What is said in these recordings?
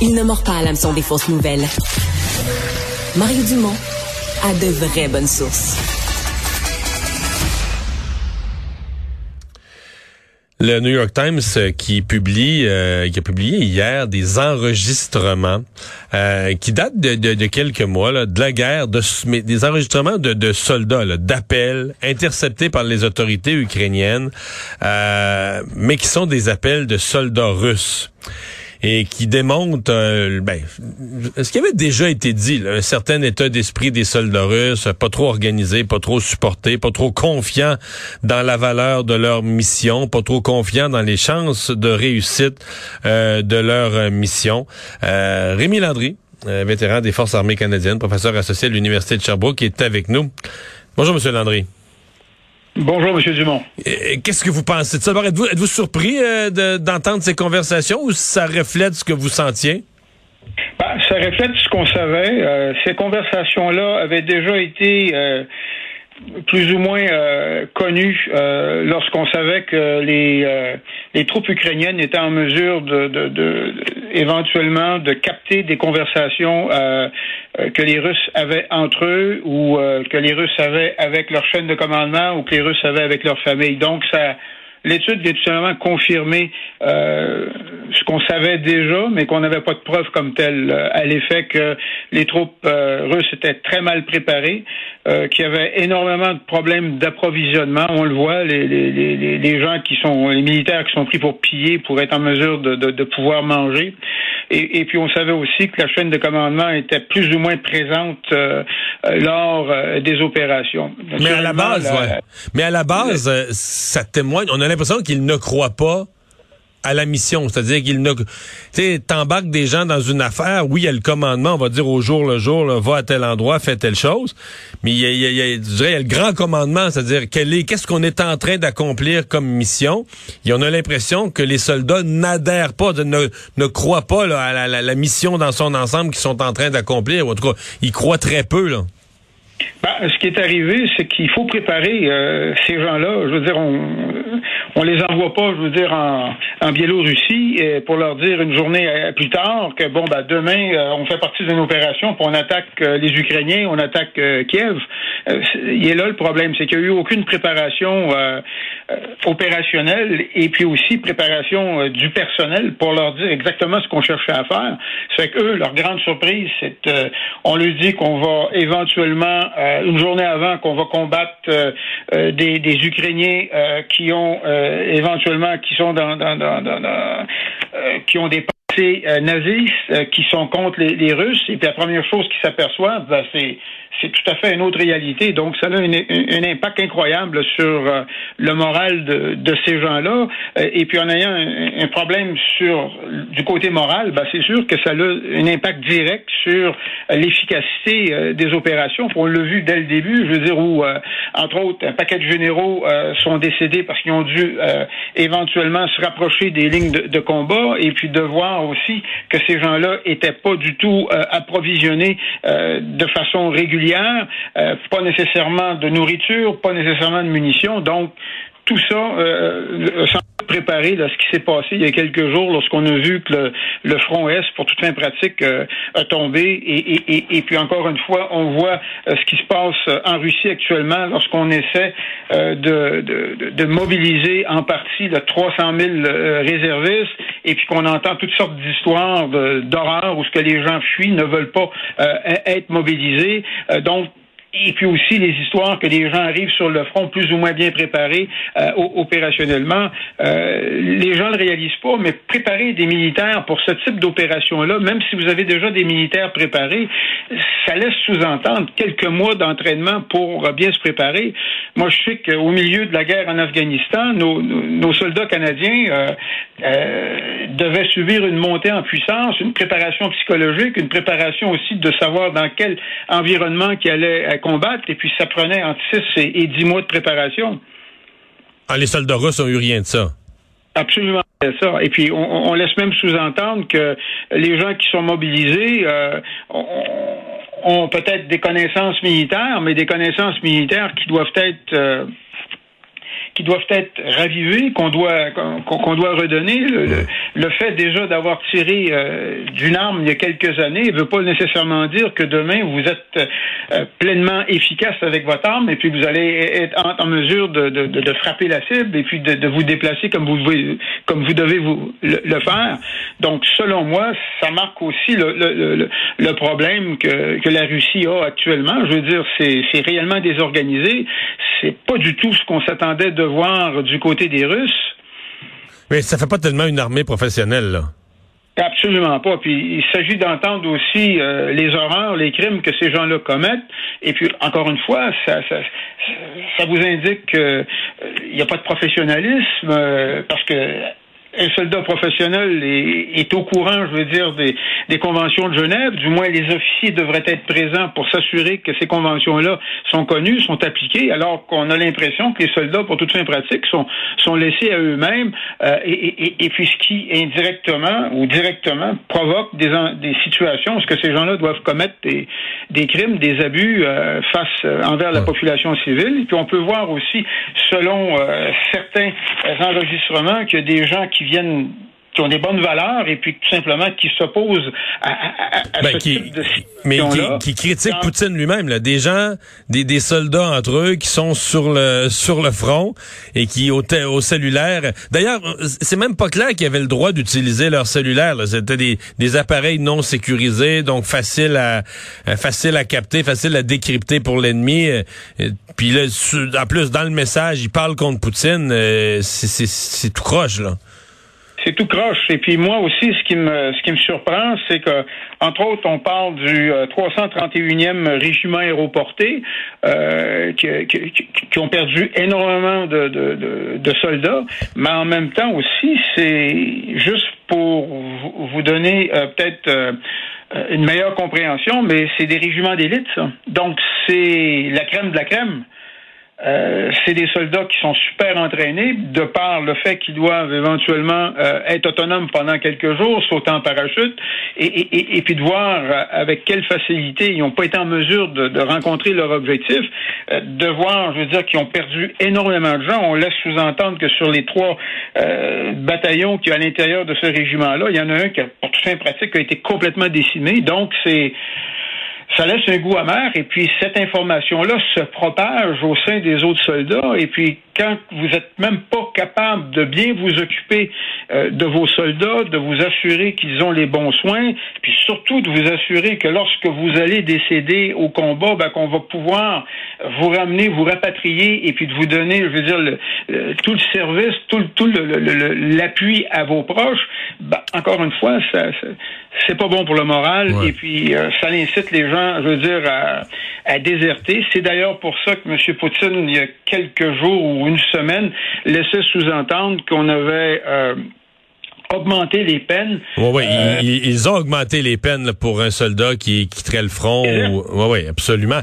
Il ne mord pas à l'hameçon des fausses nouvelles. Mario Dumont a de vraies bonnes sources. Le New York Times euh, qui publie, euh, qui a publié hier des enregistrements euh, qui datent de, quelques mois là, de la guerre, de, mais des enregistrements de, de soldats, d'appels interceptés par les autorités ukrainiennes, mais qui sont des appels de soldats russes et qui démontre euh, ben, ce qui avait déjà été dit, un certain état d'esprit des soldats russes, pas trop organisé, pas trop supporté, pas trop confiant dans la valeur de leur mission, pas trop confiant dans les chances de réussite euh, de leur euh, mission. Rémi Landry, vétéran des Forces armées canadiennes, professeur associé à l'Université de Sherbrooke, est avec nous. Bonjour, Monsieur Landry. Bonjour, M. Dumont. Qu'est-ce que vous pensez de ça? Êtes-vous êtes surpris euh, d'entendre ces conversations ou ça reflète ce que vous sentiez? Ben, ça reflète ce qu'on savait. Euh, ces conversations-là avaient déjà été euh, plus ou moins euh, connu euh, lorsqu'on savait que les, euh, les troupes ukrainiennes étaient en mesure de, de, de éventuellement de capter des conversations euh, que les Russes avaient entre eux ou que les Russes avaient avec leur chaîne de commandement ou que les Russes avaient avec leur famille. Donc ça l'étude vient tout simplement confirmer euh, ce qu'on savait déjà, mais qu'on n'avait pas de preuves comme telles, euh, à l'effet que les troupes euh, russes étaient très mal préparées, euh, qu'il y avait énormément de problèmes d'approvisionnement. On le voit, les, les, les, les, gens qui sont, les militaires qui sont pris pour piller, pour être en mesure de, de, de pouvoir manger. Et, et, puis on savait aussi que la chaîne de commandement était plus ou moins présente euh, lors des opérations. Mais à la base, ouais. Mais à la base, ça témoigne. On a l'impression qu'il ne croit pas à la mission, c'est-à-dire qu'il ne, tu t'embarques des gens dans une affaire. Oui, il y a le commandement, on va dire au jour le jour, va à tel endroit, fais telle chose. Mais il y a, le grand commandement, c'est-à-dire quel est, qu'est-ce qu'on est en train d'accomplir comme mission? Et on a l'impression que les soldats n'adhèrent pas, ne, ne croient pas à la, la, mission dans son ensemble qu'ils sont en train d'accomplir. En tout cas, ils croient très peu là. Ben, ce qui est arrivé, c'est qu'il faut préparer euh, ces gens-là. Je veux dire, on on les envoie pas, je veux dire, en, en Biélorussie euh, pour leur dire une journée euh, plus tard que bon, ben demain, on fait partie d'une opération, puis on attaque les Ukrainiens, on attaque Kiev. il est là le problème, c'est qu'il n'y a eu aucune préparation opérationnelle et puis aussi préparation du personnel pour leur dire exactement ce qu'on cherchait à faire. C'est que eux, leur grande surprise, c'est on leur dit qu'on va éventuellement euh, une journée avant qu'on va combattre euh, euh, des, des, Ukrainiens qui ont éventuellement qui sont dans, dans qui ont des passés nazistes, qui sont contre les, les, Russes. Et puis la première chose qu'ils s'aperçoivent, ben, c'est c'est tout à fait une autre réalité. Donc, ça a un, un, impact incroyable sur euh, le moral de, de ces gens-là. Euh, et puis, en ayant un, un, problème sur du côté moral, ben, c'est sûr que ça a un impact direct sur l'efficacité euh, des opérations. On l'a vu dès le début, je veux dire, où, entre autres, un paquet de généraux sont décédés parce qu'ils ont dû éventuellement se rapprocher des lignes de, de, combat et puis de voir aussi que ces gens-là étaient pas du tout approvisionnés de façon régulière euh, pas nécessairement de nourriture, pas nécessairement de munitions. Donc, tout ça euh, euh préparé à ce qui s'est passé il y a quelques jours lorsqu'on a vu que le, front Est, pour toute fin pratique, euh, a tombé. Et, puis encore une fois, on voit ce qui se passe en Russie actuellement lorsqu'on essaie de, de, mobiliser en partie de 300 000 réservistes et puis qu'on entend toutes sortes d'histoires d'horreur où ce que les gens fuient ne veulent pas être mobilisés. donc et puis aussi les histoires que les gens arrivent sur le front plus ou moins bien préparés euh, opérationnellement. Euh, les gens ne le réalisent pas, mais préparer des militaires pour ce type d'opération-là, même si vous avez déjà des militaires préparés, ça laisse sous-entendre quelques mois d'entraînement pour bien se préparer. Moi, je sais qu'au milieu de la guerre en Afghanistan, nos, nos soldats canadiens euh, euh, devaient subir une montée en puissance, une préparation psychologique, une préparation aussi de savoir dans quel environnement qui allait combattre, et puis ça prenait entre 6 et, 10 mois de préparation. Ah, les soldats russes n'ont eu rien de ça. Absolument, ça. Et puis, on, laisse même sous-entendre que les gens qui sont mobilisés euh, ont, peut-être des connaissances militaires, mais des connaissances militaires qui doivent être... Euh, qui doivent être ravivées, qu'on doit qu'on doit redonner. Le, fait déjà d'avoir tiré euh, d'une arme il y a quelques années ne veut pas nécessairement dire que demain vous êtes euh, pleinement efficace avec votre arme et puis vous allez être en, mesure de, de, de, frapper la cible et puis de, de vous déplacer comme vous comme vous devez vous le, faire. Donc selon moi, ça marque aussi le, le, le problème que, que la Russie a actuellement. Je veux dire, c'est réellement désorganisé. C'est pas du tout ce qu'on s'attendait voir du côté des Russes. Mais ça fait pas tellement une armée professionnelle, là. Absolument pas. Puis il s'agit d'entendre aussi euh, les horreurs, les crimes que ces gens-là commettent. Et puis encore une fois, ça, ça, ça vous indique qu'il euh, n'y a pas de professionnalisme euh, parce que un soldat professionnel est, au courant, je veux dire, des, des, conventions de Genève. Du moins, les officiers devraient être présents pour s'assurer que ces conventions-là sont connues, sont appliquées, alors qu'on a l'impression que les soldats, pour toutes fins pratiques, sont, sont laissés à eux-mêmes. Euh, et, et, et, puis, ce qui indirectement ou directement provoque des, des situations où ce que ces gens-là doivent commettre des, des crimes, des abus euh, face euh, envers la population civile. Et puis, on peut voir aussi, selon certains enregistrements, qu'il y a des gens qui viennent qui ont des bonnes valeurs et puis tout simplement qui s'opposent à, à, à ben, ce qui, type de mais qui, qui critiquent Poutine lui-même là, des gens des, des soldats entre eux qui sont sur le sur le front et qui au, au cellulaire. D'ailleurs c'est même pas clair qu'ils avaient le droit d'utiliser leur cellulaire c'était des, des appareils non sécurisés donc facile à facile à capter facile à décrypter pour l'ennemi. Puis là en plus dans le message il parle contre Poutine euh, c'est tout croche là c'est tout croche. Et puis moi aussi, ce qui me ce qui me surprend, c'est que entre autres, on parle du 331e euh, régiment aéroporté euh, qui, qui, ont perdu énormément de, de, de, soldats, mais en même temps aussi, c'est juste pour vous donner euh, peut-être euh, une meilleure compréhension, mais c'est des régiments d'élite, ça. Donc c'est la crème de la crème. Euh, c'est des soldats qui sont super entraînés, de par le fait qu'ils doivent éventuellement euh, être autonomes pendant quelques jours, sauter en parachute, et, puis de voir euh, avec quelle facilité ils n'ont pas été en mesure de, rencontrer leur objectif, de voir, je veux dire, qu'ils ont perdu énormément de gens. On laisse sous-entendre que sur les trois bataillons qui à l'intérieur de ce régiment-là, il y en a un qui, pour tout fin pratique, a été complètement décimé. Donc, c'est ça laisse un goût amer et puis cette information-là se propage au sein des autres soldats et puis quand vous êtes même pas capable de bien vous occuper euh, de vos soldats, de vous assurer qu'ils ont les bons soins, puis surtout de vous assurer que lorsque vous allez décéder au combat, ben, qu'on va pouvoir vous ramener, vous rapatrier et puis de vous donner, je veux dire, le, tout le service, tout, tout l'appui à vos proches. Ben, encore une fois, ça, c'est pas bon pour le moral et puis euh, ça incite les gens, je veux dire, à, à déserter. C'est d'ailleurs pour ça que M. Poutine, il y a quelques jours ou une semaine, laissait sous-entendre qu'on avait euh, augmenté les peines. Oui, oui, euh, ils, ont augmenté les peines pour un soldat qui quitterait le front. Oui, oui, absolument.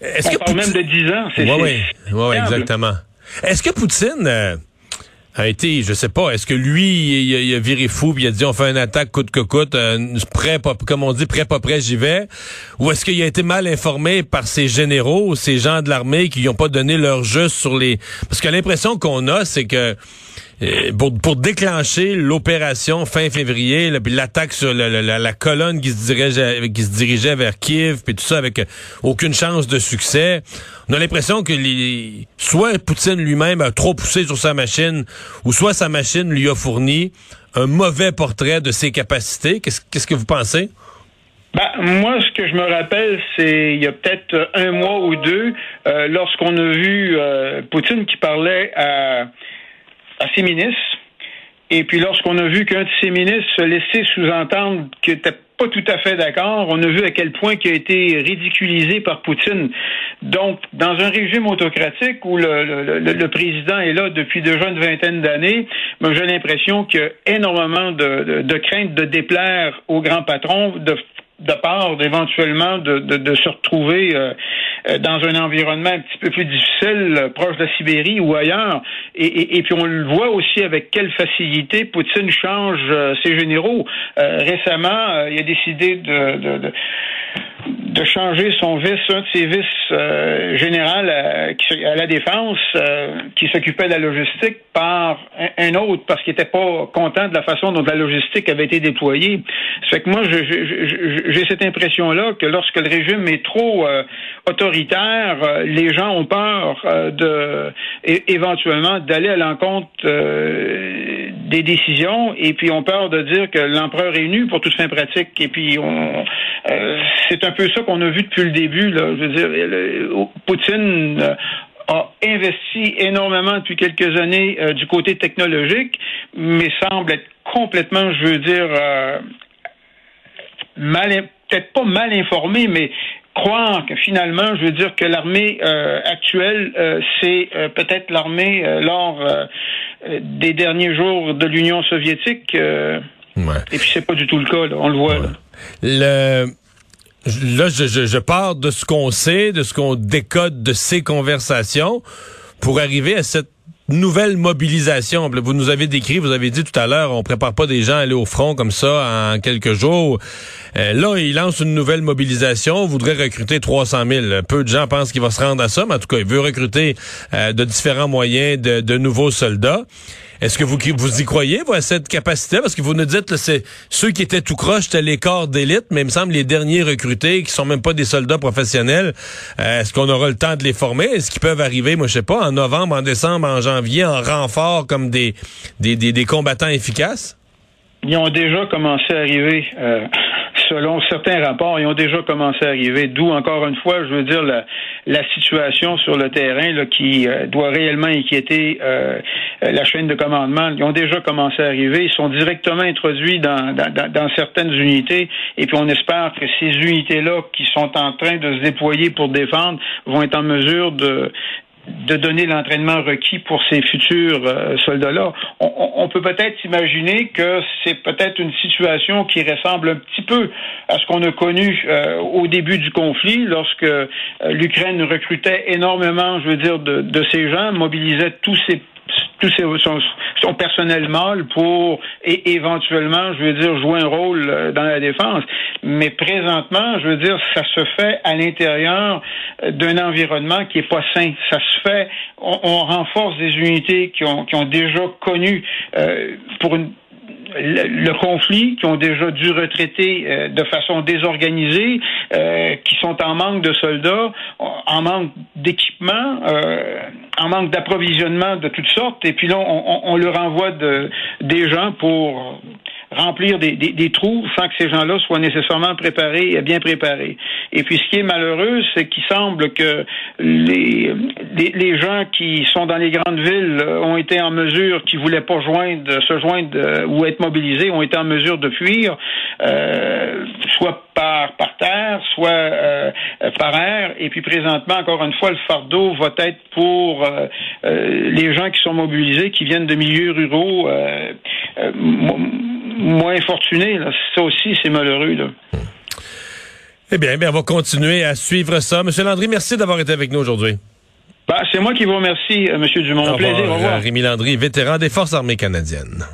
Est-ce On que parle même de 10 ans. Oui, oui, oui, exactement. Est-ce que Poutine... A été, je sais pas, est-ce que lui, il, a viré fou il a dit on fait une attaque coûte que coûte, euh, prêt, pas, comme on dit, prêt pas prêt, j'y vais, ou est-ce qu'il a été mal informé par ses généraux, ces gens de l'armée qui n'ont pas donné leur juste sur les, parce que l'impression qu'on a, c'est que euh, pour, déclencher l'opération fin février, puis l'attaque sur la, colonne qui se dirigeait qui se dirigeait vers Kiev, puis tout ça avec euh, aucune chance de succès. On a l'impression que les, soit Poutine lui-même a trop poussé sur sa machine, ou soit sa machine lui a fourni un mauvais portrait de ses capacités. Qu'est-ce que vous pensez? Ben, moi, ce que je me rappelle, c'est il y a peut-être un mois ou deux, euh, lorsqu'on a vu Poutine qui parlait à à ses ministres. Et puis lorsqu'on a vu qu'un de ses ministres se laissait sous-entendre qu'il n'était pas tout à fait d'accord, on a vu à quel point il a été ridiculisé par Poutine. Donc, dans un régime autocratique où le, le, président est là depuis déjà une vingtaine d'années, j'ai l'impression qu'il y a énormément de, de, de crainte de déplaire au grand patron, de de part d'éventuellement de, se retrouver euh, euh, dans un environnement un petit peu plus difficile, euh, proche de la Sibérie ou ailleurs. Et, puis on le voit aussi avec quelle facilité Poutine change ses généraux. récemment, il a décidé de de changer son vice, un de ses vices euh, général à, la défense, euh, qui s'occupait de la logistique, par un, autre parce qu'il n'était pas content de la façon dont la logistique avait été déployée. Ça fait que moi, j'ai cette impression-là que lorsque le régime est trop euh, autoritaire, les gens ont peur de éventuellement d'aller à l'encontre des décisions et puis ont peur de dire que l'empereur est nu pour toute fin pratique. Et puis on, c'est un peu ça qu'on a vu depuis le début. Là. Je veux dire, Poutine euh, a investi énormément depuis quelques années euh, du côté technologique, mais semble être complètement, je veux dire, euh, mal, peut-être pas mal informé, mais croire que finalement, je veux dire que l'armée actuelle, c'est peut-être l'armée lors des derniers jours de l'Union soviétique. Et puis c'est pas du tout le cas, on le voit. Le là, je, je, je pars de ce qu'on sait, de ce qu'on décode de ces conversations pour arriver à cette nouvelle mobilisation. Vous nous avez décrit, vous avez dit tout à l'heure, on prépare pas des gens à aller au front comme ça en quelques jours. Euh, là, il lance une nouvelle mobilisation, voudrait recruter 300 000. Peu de gens pensent qu'il va se rendre à ça, mais en tout cas, il veut recruter euh, de différents moyens de nouveaux soldats. Est-ce que vous, vous y croyez, vous, à cette capacité? Parce que vous nous dites, c'est ceux qui étaient tout croche, c'était les corps d'élite, mais il me semble les derniers recrutés, qui sont même pas des soldats professionnels, euh, est-ce qu'on aura le temps de les former? Est-ce qu'ils peuvent arriver, moi, je sais pas, en novembre, en décembre, en janvier, en renfort comme des, des, des, combattants efficaces? Ils ont déjà commencé à arriver. Euh, selon certains rapports, ils ont déjà commencé à arriver. D'où, encore une fois, je veux dire, la, situation sur le terrain qui euh, doit réellement inquiéter euh, la chaîne de commandement. Ils ont déjà commencé à arriver. Ils sont directement introduits dans, dans, dans certaines unités. Et puis, on espère que ces unités-là qui sont en train de se déployer pour défendre vont être en mesure de de donner l'entraînement requis pour ces futurs euh, soldats-là. On, peut peut-être imaginer que c'est peut-être une situation qui ressemble un petit peu à ce qu'on a connu euh, au début du conflit, lorsque euh, l'Ukraine recrutait énormément, je veux dire, de, de ces gens, mobilisait tous ces tout son, son, personnel mâle pour et éventuellement, je veux dire, jouer un rôle euh, dans la défense. Mais présentement, je veux dire, ça se fait à l'intérieur euh, d'un environnement qui est pas sain. Ça se fait, on, renforce des unités qui ont, qui ont déjà connu euh, pour une le, conflit, qui ont déjà dû retraiter euh, de façon désorganisée, euh, qui sont en manque de soldats, en manque d'équipement, euh, en manque d'approvisionnement de toutes sortes, et puis là, on, on, leur envoie de, des gens pour remplir des, des, trous sans que ces gens-là soient nécessairement préparés et bien préparés. Et puis ce qui est malheureux, c'est qu'il semble que les, les, gens qui sont dans les grandes villes ont été en mesure, qui voulaient pas joindre, se joindre euh, ou être mobilisés, ont été en mesure de fuir, euh, soit par, par terre, soit euh, par air. Et puis présentement, encore une fois, le fardeau va être pour les gens qui sont mobilisés, qui viennent de milieux ruraux moins fortunés. Ça aussi, c'est malheureux. Là. Eh bien, bien, on va continuer à suivre ça. Monsieur Landry, merci d'avoir été avec nous aujourd'hui. Ben, c'est moi qui vous remercie, euh, M. Dumont. Au plaisir. Au revoir. Rémi Landry, vétéran des Forces armées canadiennes.